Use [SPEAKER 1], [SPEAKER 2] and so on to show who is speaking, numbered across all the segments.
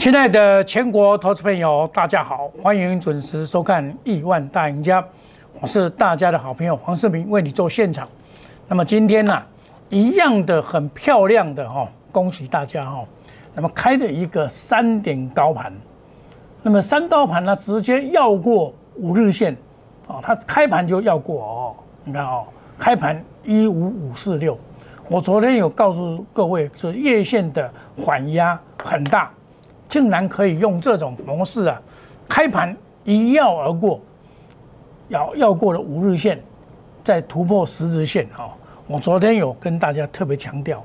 [SPEAKER 1] 亲爱的全国投资朋友，大家好，欢迎准时收看《亿万大赢家》，我是大家的好朋友黄世明，为你做现场。那么今天呢，一样的很漂亮的哈，恭喜大家哈。那么开的一个三点高盘，那么三高盘呢，直接要过五日线，哦，它开盘就要过哦。你看哦，开盘一五五四六，我昨天有告诉各位，是月线的缓压很大。竟然可以用这种模式啊，开盘一跃而过，要要过了五日线，再突破十日线啊！我昨天有跟大家特别强调，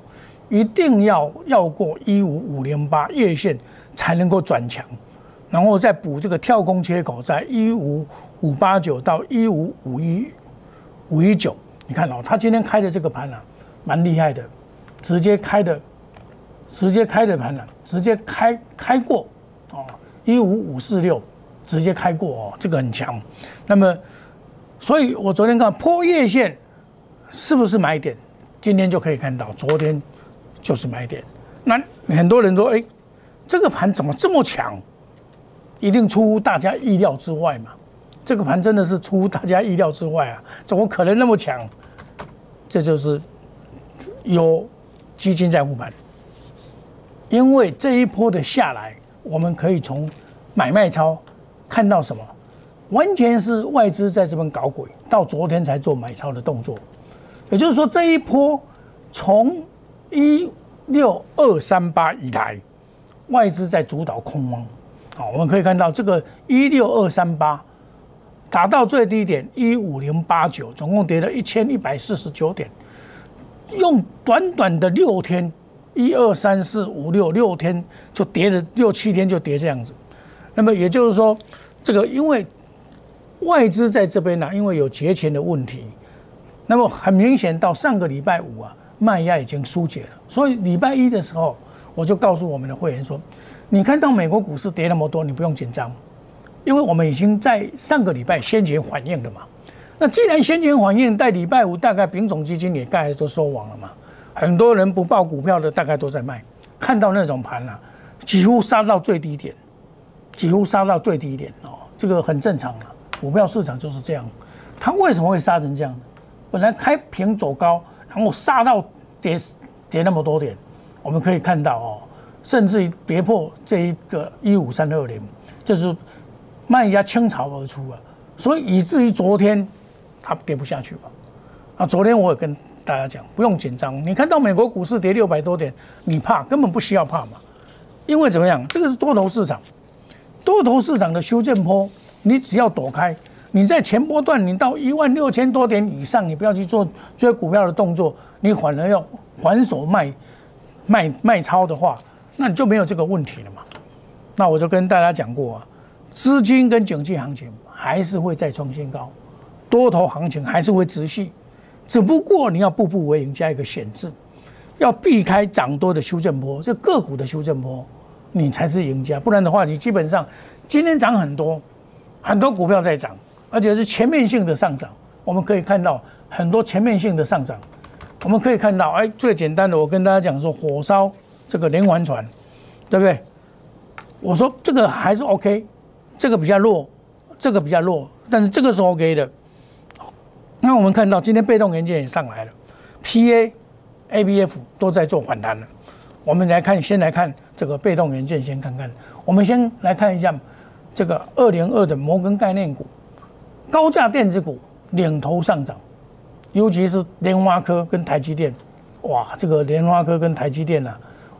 [SPEAKER 1] 一定要要过一五五零八月线才能够转强，然后再补这个跳空缺口，在一五五八九到一五五一五一九。你看哦，他今天开的这个盘啊，蛮厉害的，直接开的。直接开的盘呢，直接开开过，哦，一五五四六，直接开过哦，这个很强。那么，所以我昨天看破月线是不是买点？今天就可以看到，昨天就是买点。那很多人说，哎，这个盘怎么这么强？一定出乎大家意料之外嘛？这个盘真的是出乎大家意料之外啊！怎么可能那么强？这就是有基金在护盘。因为这一波的下来，我们可以从买卖超看到什么？完全是外资在这边搞鬼，到昨天才做买超的动作。也就是说，这一波从一六二三八以来，外资在主导空方。好，我们可以看到这个一六二三八达到最低点一五零八九，总共跌了一千一百四十九点，用短短的六天。一二三四五六六天就跌了六七天就跌这样子，那么也就是说，这个因为外资在这边呢，因为有节前的问题，那么很明显到上个礼拜五啊，卖压已经疏解了，所以礼拜一的时候我就告诉我们的会员说，你看到美国股市跌那么多，你不用紧张，因为我们已经在上个礼拜先前反应了嘛。那既然先前反应，在礼拜五大概丙种基金也概都收网了嘛。很多人不报股票的，大概都在卖。看到那种盘啊，几乎杀到最低点，几乎杀到最低点哦，这个很正常啊。股票市场就是这样，它为什么会杀成这样？本来开平走高，然后杀到跌跌那么多点，我们可以看到哦，甚至于跌破这一个一五三二零，就是卖压倾巢而出啊。所以以至于昨天它跌不下去了。啊，昨天我也跟。大家讲不用紧张，你看到美国股市跌六百多点，你怕根本不需要怕嘛？因为怎么样，这个是多头市场，多头市场的修正坡，你只要躲开，你在前波段你到一万六千多点以上，你不要去做追股票的动作，你反而要还手卖卖卖超的话，那你就没有这个问题了嘛？那我就跟大家讲过啊，资金跟经济行情还是会再创新高，多头行情还是会持续。只不过你要步步为营，加一个险字，要避开涨多的修正波，这个股的修正波，你才是赢家。不然的话，你基本上今天涨很多，很多股票在涨，而且是全面性的上涨。我们可以看到很多全面性的上涨。我们可以看到，哎，最简单的，我跟大家讲说，火烧这个连环船，对不对？我说这个还是 OK，这个比较弱，这个比较弱，但是这个是 OK 的。那我们看到今天被动元件也上来了，P A、A B F 都在做反弹了。我们来看，先来看这个被动元件，先看看。我们先来看一下这个二零二的摩根概念股，高价电子股领头上涨，尤其是联发科跟台积电。哇，这个联发科跟台积电呢，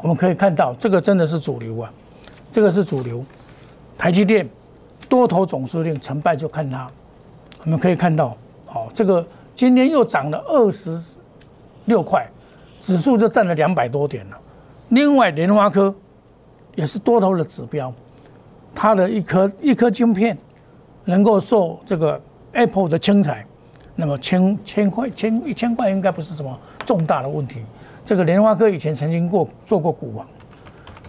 [SPEAKER 1] 我们可以看到这个真的是主流啊，这个是主流。台积电多头总司令成败就看它，我们可以看到。好，这个今天又涨了二十六块，指数就占了两百多点了。另外，联发科也是多头的指标，它的一颗一颗晶片能够受这个 Apple 的青睐，那么千千块千一千块应该不是什么重大的问题。这个联发科以前曾经过做过股王，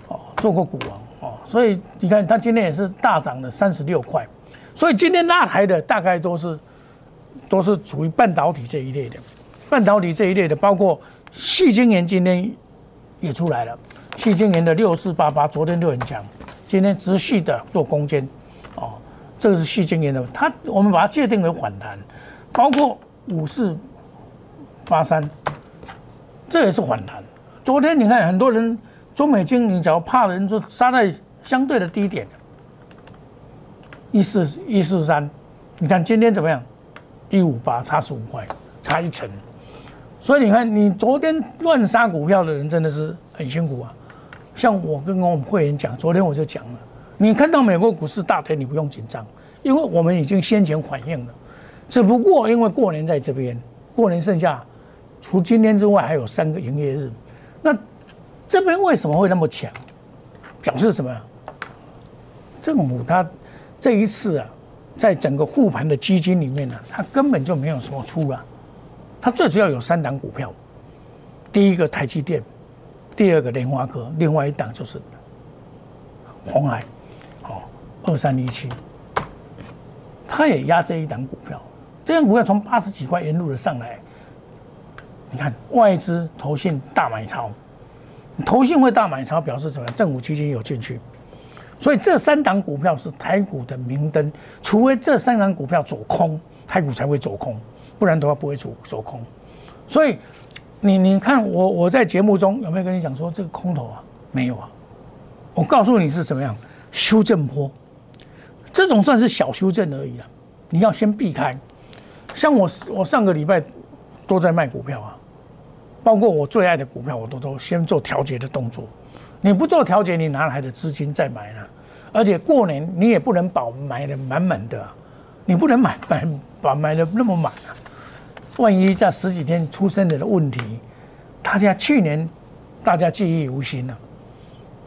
[SPEAKER 1] 哦，做过股王哦，所以你看它今天也是大涨了三十六块，所以今天拉抬的大概都是。都是属于半导体这一类的，半导体这一类的，包括细晶圆今天也出来了，细晶圆的六四八八昨天就很强，今天持续的做攻坚，哦，这个是细晶圆的，它我们把它界定为反弹，包括五四八三，这也是反弹。昨天你看很多人中美金，你只要怕的人就杀在相对的低点，一四一四三，你看今天怎么样？一五八差十五块，差一成。所以你看，你昨天乱杀股票的人真的是很辛苦啊。像我跟我们会员讲，昨天我就讲了，你看到美国股市大跌，你不用紧张，因为我们已经先前反应了。只不过因为过年在这边，过年剩下除今天之外还有三个营业日，那这边为什么会那么强？表示什么？政府他这一次啊，在整个护盘的基金里面呢，他根本就没有说出了。它最主要有三档股票，第一个台积电，第二个联发科，另外一档就是红海，哦，二三一七，它也压这一档股票，这档股票从八十几块沿路的上来，你看外资投信大买超，投信会大买超表示什么？政府基金有进去，所以这三档股票是台股的明灯，除非这三档股票走空，台股才会走空。不然的话不会走走空，所以你你看我我在节目中有没有跟你讲说这个空头啊没有啊？我告诉你是怎么样修正坡，这种算是小修正而已啊，你要先避开。像我我上个礼拜都在卖股票啊，包括我最爱的股票我都都先做调节的动作。你不做调节，你哪来的资金再买呢？而且过年你也不能保买的满满的，你不能买买把买的那么满啊。万一在十几天出生的问题，大家去年大家记忆犹新了，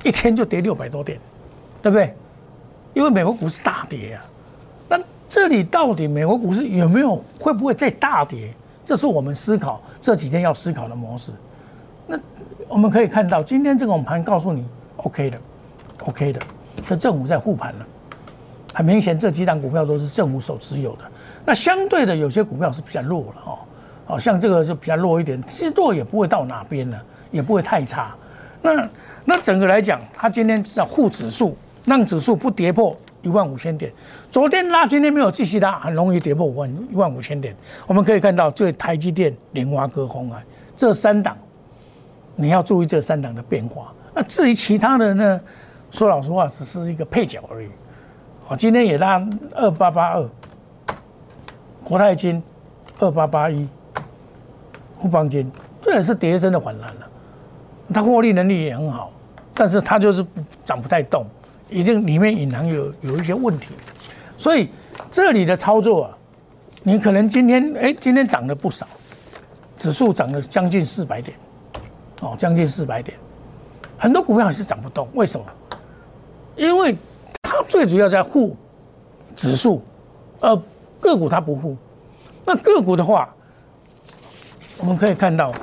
[SPEAKER 1] 一天就跌六百多点，对不对？因为美国股市大跌啊，那这里到底美国股市有没有会不会再大跌？这是我们思考这几天要思考的模式。那我们可以看到今天这种盘告诉你 OK 的，OK 的，这政府在护盘了，很明显这几档股票都是政府所持有的。那相对的，有些股票是比较弱了哦，哦，像这个就比较弱一点，其实弱也不会到哪边了，也不会太差。那那整个来讲，它今天是要护指数，让指数不跌破一万五千点。昨天拉，今天没有继续拉，很容易跌破五万一万五千点。我们可以看到，最台积电、联华科、红海这三档，你要注意这三档的变化。那至于其他的呢，说老实话，只是一个配角而已。哦，今天也拉二八八二。国泰金二八八一，富邦金这也是跌升的反弹了，它获利能力也很好，但是它就是涨不太动，一定里面隐含有有一些问题，所以这里的操作啊，你可能今天哎今天涨了不少，指数涨了将近四百点，哦将近四百点，很多股票还是涨不动，为什么？因为它最主要在护指数，呃。个股它不护，那个股的话，我们可以看到，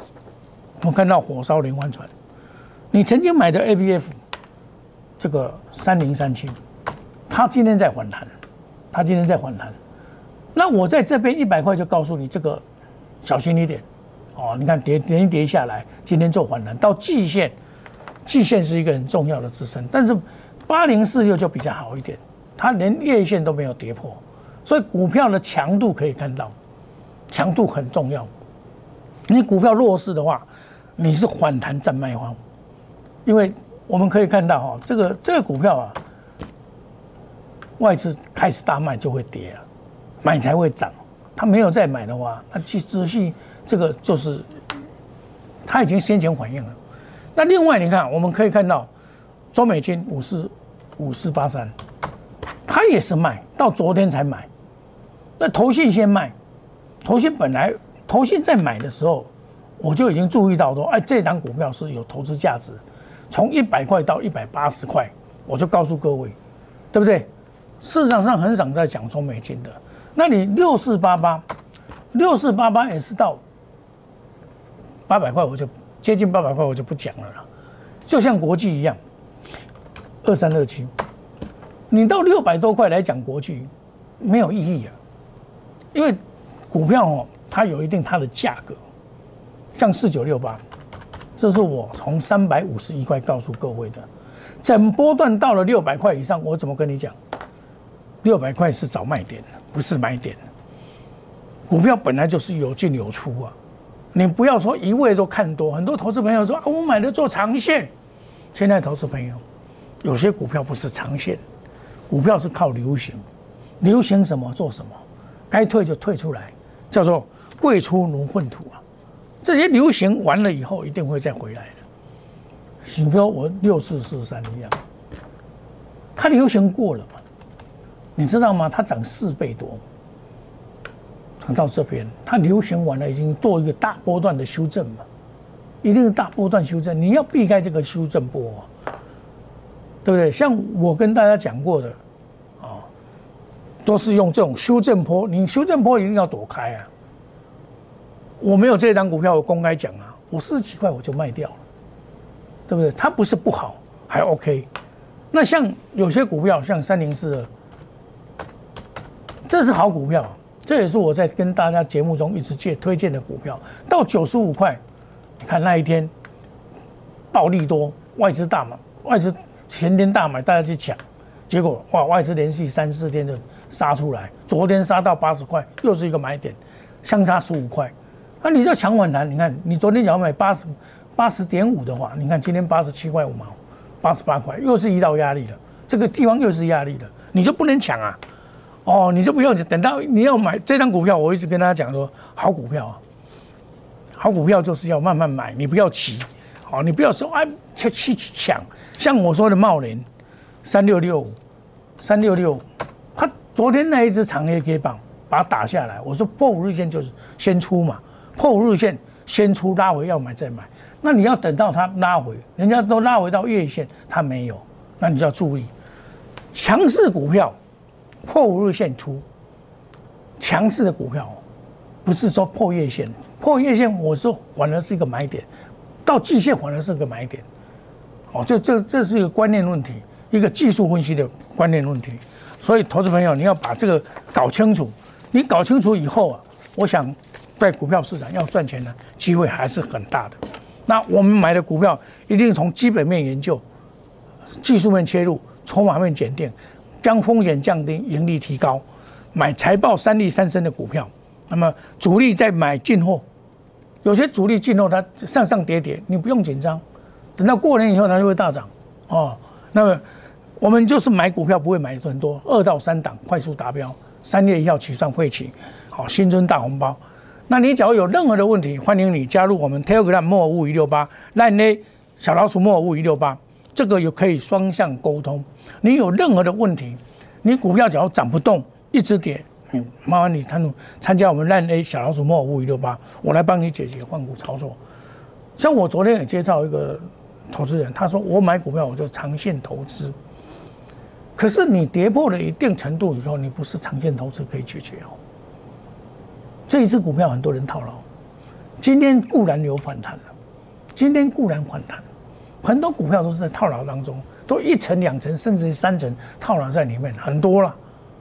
[SPEAKER 1] 我们看到火烧连环船，你曾经买的 A B F，这个三零三七，它今天在反弹，它今天在反弹，那我在这边一百块就告诉你这个小心一点，哦，你看跌连跌下来，今天做反弹到季线，季线是一个很重要的支撑，但是八零四六就比较好一点，它连月线都没有跌破。所以股票的强度可以看到，强度很重要。你股票弱势的话，你是反弹占卖方，因为我们可以看到哈，这个这个股票啊，外资开始大卖就会跌啊，买才会涨。他没有再买的话，那去仔细这个就是他已经先前反应了。那另外你看，我们可以看到中美金五四五四八三，他也是卖到昨天才买。那投信先卖，投信本来投信在买的时候，我就已经注意到说，哎，这档股票是有投资价值，从一百块到一百八十块，我就告诉各位，对不对？市场上很少在讲中美金的，那你六四八八，六四八八也是到八百块，我就接近八百块，我就不讲了啦。就像国际一样，二三二七，你到六百多块来讲国际，没有意义啊。因为股票哦，它有一定它的价格，像四九六八，这是我从三百五十一块告诉各位的。整波段到了六百块以上，我怎么跟你讲？六百块是找卖点，不是买点。股票本来就是有进有出啊，你不要说一味都看多。很多投资朋友说啊，我买的做长线。现在投资朋友，有些股票不是长线，股票是靠流行，流行什么做什么，该退就退出来，叫做贵出如粪土啊。这些流行完了以后，一定会再回来的。比如说我六四四三一样，它流行过了嘛？你知道吗？它涨四倍多，到这边它流行完了，已经做一个大波段的修正嘛？一定是大波段修正，你要避开这个修正波，对不对？像我跟大家讲过的，啊，都是用这种修正波，你修正波一定要躲开啊。我没有这张股票，我公开讲啊，我四十几块我就卖掉了，对不对？它不是不好，还 OK。那像有些股票，像三零四的，这是好股票，这也是我在跟大家节目中一直介推荐的股票。到九十五块，你看那一天暴利多，外资大买，外资前天大买，大家去抢，结果哇，外资连续三四天就杀出来，昨天杀到八十块，又是一个买点，相差十五块。那你叫抢反弹？你看，你昨天要买八十八十点五的话，你看今天八十七块五毛，八十八块，又是遇到压力了。这个地方又是压力了，你就不能抢啊！哦，你就不用等到你要买这张股票，我一直跟大家讲说，好股票啊，好股票就是要慢慢买，你不要急，好，你不要说哎去去抢。像我说的茂林三六六五三六六，它昨天那一只长黑 K 棒把它打下来，我说破五日线就是先出嘛。破五日线先出拉回要买再买，那你要等到它拉回，人家都拉回到月线，它没有，那你就要注意，强势股票破五日线出，强势的股票不是说破月线，破月线我说反而是一个买点，到季线反而是个买点，哦，这这这是一个观念问题，一个技术分析的观念问题，所以投资朋友你要把这个搞清楚，你搞清楚以后啊，我想。在股票市场要赚钱呢，机会还是很大的。那我们买的股票一定从基本面研究、技术面切入、筹码面检定，将风险降低、盈利提高，买财报三利三升的股票。那么主力在买进货，有些主力进货它上上跌跌，你不用紧张，等到过年以后它就会大涨哦。那么我们就是买股票不会买很多，二到三档快速达标，三月一号起算会起，好新春大红包。那你假如有任何的问题，欢迎你加入我们 Telegram 莫物一六八，那呢小老鼠莫物一六八，这个也可以双向沟通。你有任何的问题，你股票只要涨不动，一直跌，嗯，麻烦你参参加我们烂 A 小老鼠莫五一六八，我来帮你解决换股操作。像我昨天也介绍一个投资人，他说我买股票我就长线投资，可是你跌破了一定程度以后，你不是长线投资可以解决哦。这一次股票很多人套牢，今天固然有反弹了，今天固然反弹，很多股票都是在套牢当中，都一层两层甚至三层套牢在里面很多了，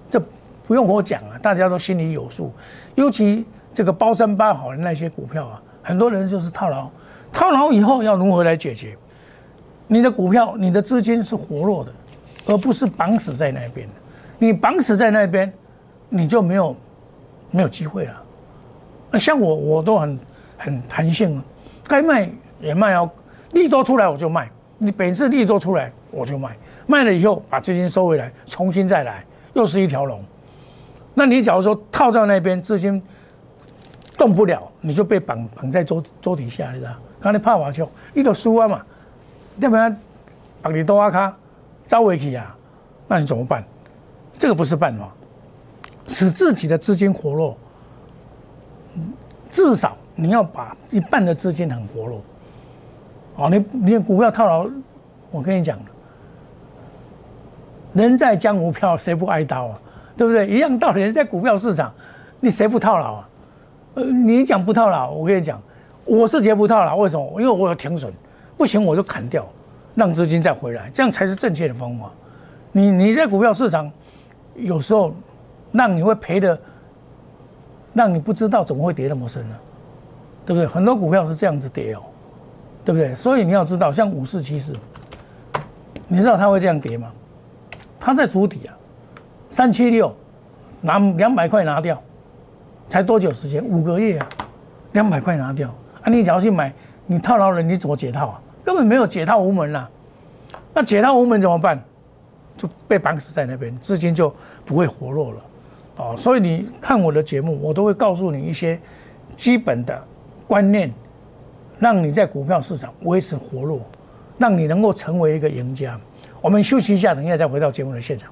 [SPEAKER 1] 这不用我讲啊，大家都心里有数。尤其这个包山包好的那些股票啊，很多人就是套牢，套牢以后要如何来解决？你的股票、你的资金是活络的，而不是绑死在那边你绑死在那边，你就没有没有机会了。那像我，我都很很弹性，该卖也卖哦，利多出来我就卖，你本次利多出来我就卖，卖了以后把资金收回来，重新再来，又是一条龙。那你假如说套在那边，资金动不了，你就被绑绑在桌桌底下，你知道？刚才怕瓦球，你都输啊嘛，要不然绑你多阿卡，招回去啊，那你怎么办？这个不是办法，使自己的资金活络。至少你要把一半的资金很活络，哦，你你股票套牢，我跟你讲，人在江湖飘，谁不挨刀啊？对不对？一样道理，人在股票市场，你谁不套牢啊？呃，你讲不套牢，我跟你讲，我是绝不套牢。为什么？因为我有停损，不行我就砍掉，让资金再回来，这样才是正确的方法。你你在股票市场，有时候让你会赔的。让你不知道怎么会跌那么深呢？对不对？很多股票是这样子跌哦，对不对？所以你要知道，像五四七四，你知道它会这样跌吗？它在主底啊，三七六拿两百块拿掉，才多久时间？五个月啊，两百块拿掉啊！你只要去买，你套牢了，你怎么解套啊？根本没有解套无门啦。那解套无门怎么办？就被绑死在那边，资金就不会活络了。哦，所以你看我的节目，我都会告诉你一些基本的观念，让你在股票市场维持活络，让你能够成为一个赢家。我们休息一下，等一下再回到节目的现场。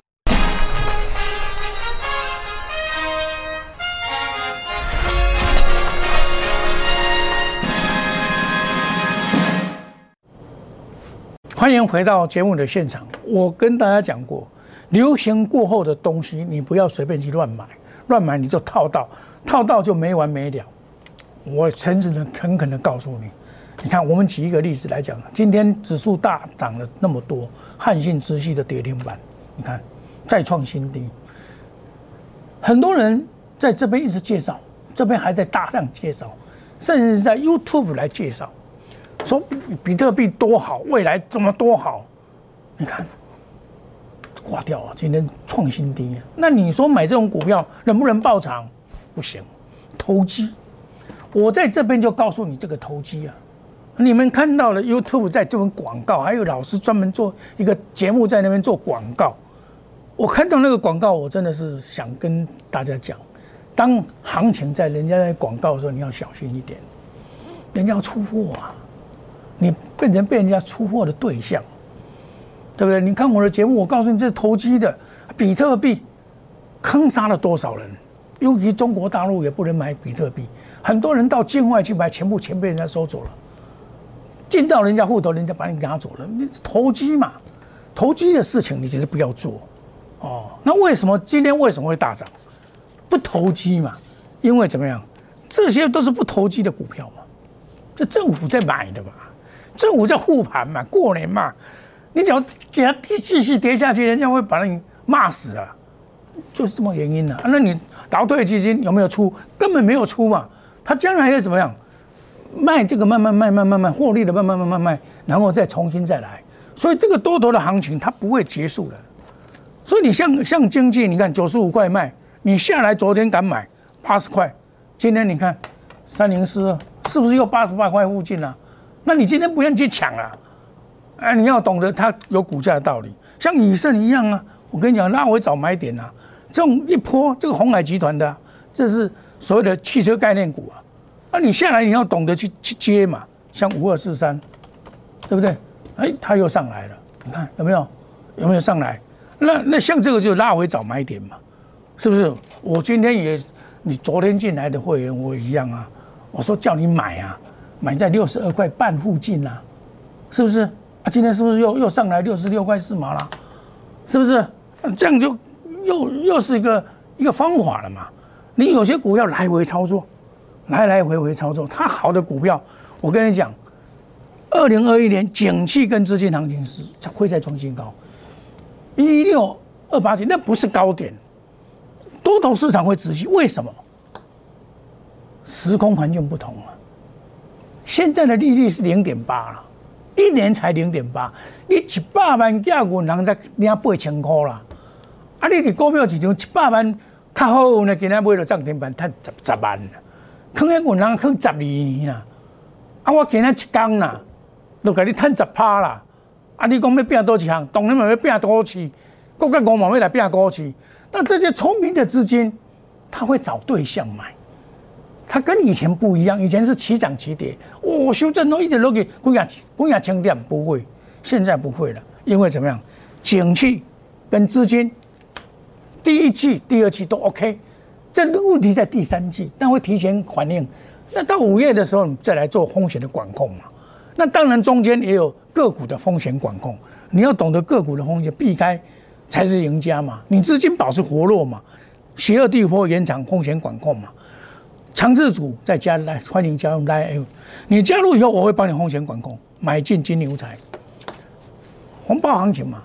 [SPEAKER 1] 欢迎回到节目的现场。我跟大家讲过，流行过后的东西，你不要随便去乱买，乱买你就套到，套到就没完没了。我诚实的、诚恳的告诉你，你看，我们举一个例子来讲，今天指数大涨了那么多，汉信直系的跌停板，你看再创新低。很多人在这边一直介绍，这边还在大量介绍，甚至在 YouTube 来介绍。说比特币多好，未来怎么多好？你看挂掉了，今天创新低。那你说买这种股票能不能爆涨？不行，投机。我在这边就告诉你这个投机啊。你们看到了 YouTube 在这边广告，还有老师专门做一个节目在那边做广告。我看到那个广告，我真的是想跟大家讲：当行情在人家在广告的时候，你要小心一点，人家要出货啊。你变成被人家出货的对象，对不对？你看我的节目，我告诉你，这是投机的。比特币坑杀了多少人？尤其中国大陆也不能买比特币，很多人到境外去买，全部钱被人家收走了。进到人家户头，人家把你拿走了。你投机嘛，投机的事情你绝对不要做。哦，那为什么今天为什么会大涨？不投机嘛，因为怎么样？这些都是不投机的股票嘛，这政府在买的嘛。政府叫护盘嘛，过年嘛，你只要给它继续跌下去，人家会把你骂死啊，就是这么原因呢。那你劳退基金有没有出？根本没有出嘛。他将来要怎么样卖这个，慢慢卖，慢慢卖，获利的慢慢慢慢卖，然后再重新再来。所以这个多头的行情它不会结束的。所以你像像经济，你看九十五块卖，你下来昨天敢买八十块，今天你看三零四是不是又八十八块附近了？那你今天不用去抢啊，哎，你要懂得它有股价的道理，像以盛一样啊。我跟你讲，拉回早买点啊。这种一波，这个红海集团的，这是所谓的汽车概念股啊。那你下来你要懂得去去接嘛，像五二四三，对不对？哎，它又上来了，你看有没有？有没有上来？那那像这个就拉回早买点嘛，是不是？我今天也，你昨天进来的会员我也一样啊。我说叫你买啊。买在六十二块半附近啦，是不是？啊，今天是不是又又上来六十六块四毛了？是不是？这样就又又是一个一个方法了嘛？你有些股票来回操作，来来回回操作，它好的股票，我跟你讲，二零二一年景气跟资金行情是会再创新高，一六二八九那不是高点，多头市场会持续，为什么？时空环境不同了。现在的利率是零点八了，一年才零点八，你一百万价银行才领八千块啦。啊，你伫股票市场一百万较好呢，今日买了涨停板，赚十十万啦。坑喺银行坑十二年啦，啊，我今日一工啦，都给你赚十趴啦。啊，你讲要变多钱，当然嘛要变多起，国家五毛要来变高起。那这些聪明的资金，他会找对象买，它跟以前不一样，以前是起涨起跌，哦，修正都一直落去，股价股价清点不会，现在不会了，因为怎么样，景气跟资金，第一季、第二季都 OK，这个问题在第三季，但会提前反应，那到五月的时候你再来做风险的管控嘛，那当然中间也有个股的风险管控，你要懂得个股的风险避开。才是赢家嘛？你资金保持活络嘛？邪恶地波延长风险管控嘛？强制组再加来欢迎加入来，你加入以后我会帮你风险管控，买进金牛财，红包行情嘛？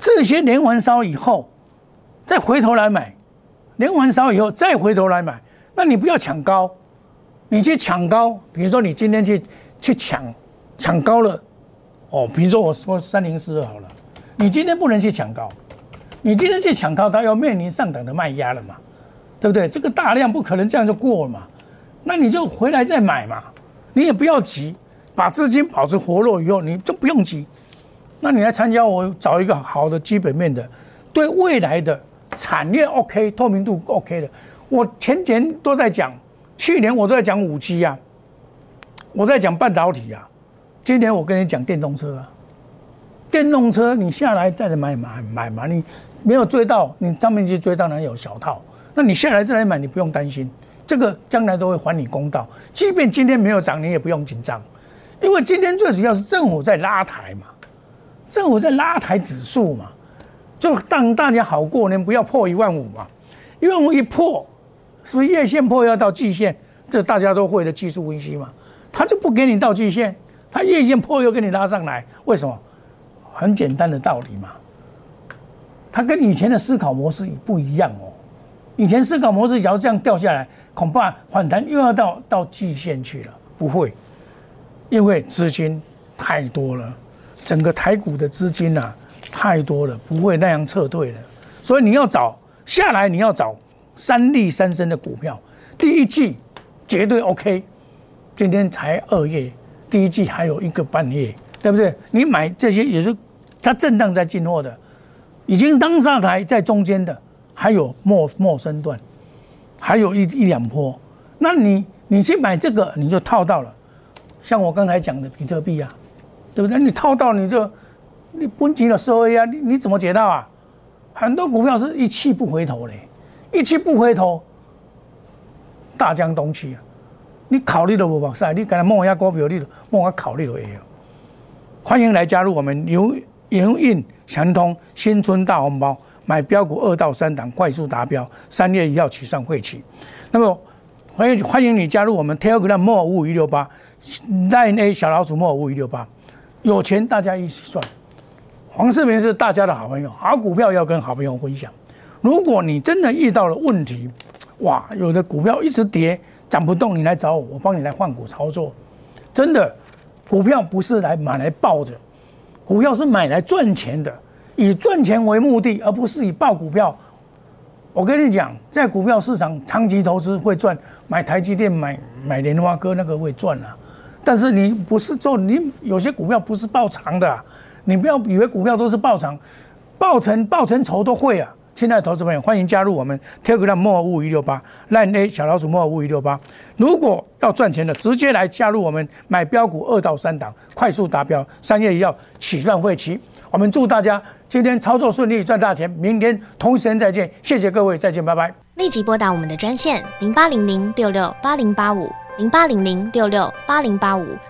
[SPEAKER 1] 这些连环烧以后，再回头来买，连环烧以后再回头来买，那你不要抢高，你去抢高，比如说你今天去去抢抢高了，哦，比如说我说三零四二好了。你今天不能去抢高，你今天去抢高，它要面临上档的卖压了嘛，对不对？这个大量不可能这样就过了嘛，那你就回来再买嘛，你也不要急，把资金保持活络以后，你就不用急。那你来参加，我找一个好的基本面的，对未来的产业 OK，透明度 OK 的。我前年都在讲，去年我都在讲五 G 啊，我在讲半导体啊，今年我跟你讲电动车啊。电动车，你下来再来买买买嘛，你没有追到，你上面去追当然有小套，那你下来再来买，你不用担心，这个将来都会还你公道。即便今天没有涨，你也不用紧张，因为今天最主要是政府在拉抬嘛，政府在拉抬指数嘛，就让大家好过年，不要破一万五嘛，一万五一破，是不是月线破要到季线？这大家都会的技术分析嘛，他就不给你到季线，他月线破又给你拉上来，为什么？很简单的道理嘛，它跟以前的思考模式不一样哦。以前思考模式，只要这样掉下来，恐怕反弹又要到到季线去了。不会，因为资金太多了，整个台股的资金呐太多了，不会那样撤退的。所以你要找下来，你要找三利三升的股票，第一季绝对 OK。今天才二月，第一季还有一个半月，对不对？你买这些也是。它震荡在进货的，已经当上台在中间的，还有末末身段，还有一一两波。那你你去买这个，你就套到了。像我刚才讲的比特币啊，对不对？你套到你就你崩急了收 A 啊，你你怎么解到啊？很多股票是一去不回头嘞，一去不回头，大江东去啊！你考虑都不往赛，你敢摸一下股票，你摸下考虑都会有。欢迎来加入我们牛。营运强通新春大红包，买标股二到三档快速达标，三月一号起算会期。那么欢迎欢迎你加入我们 Telegram 莫五五一六八，Line A 小老鼠莫五五一六八，有钱大家一起赚。黄世明是大家的好朋友，好股票要跟好朋友分享。如果你真的遇到了问题，哇，有的股票一直跌涨不动，你来找我，我帮你来换股操作。真的，股票不是来买来抱着。股票是买来赚钱的，以赚钱为目的，而不是以报股票。我跟你讲，在股票市场长期投资会赚，买台积电、买买莲花哥那个会赚啊。但是你不是做，你有些股票不是爆长的，你不要以为股票都是爆长，爆成爆成仇都会啊。亲爱的投资朋友，欢迎加入我们 Telegram 莫五一六八烂 A 小老鼠莫五一六八。如果要赚钱的，直接来加入我们买标股二到三档，快速达标，三月一号起算会期。我们祝大家今天操作顺利，赚大钱。明天同时间再见，谢谢各位，再见，拜拜。立即拨打我们的专线零八零零六六八零八五。零八零零六六八零八五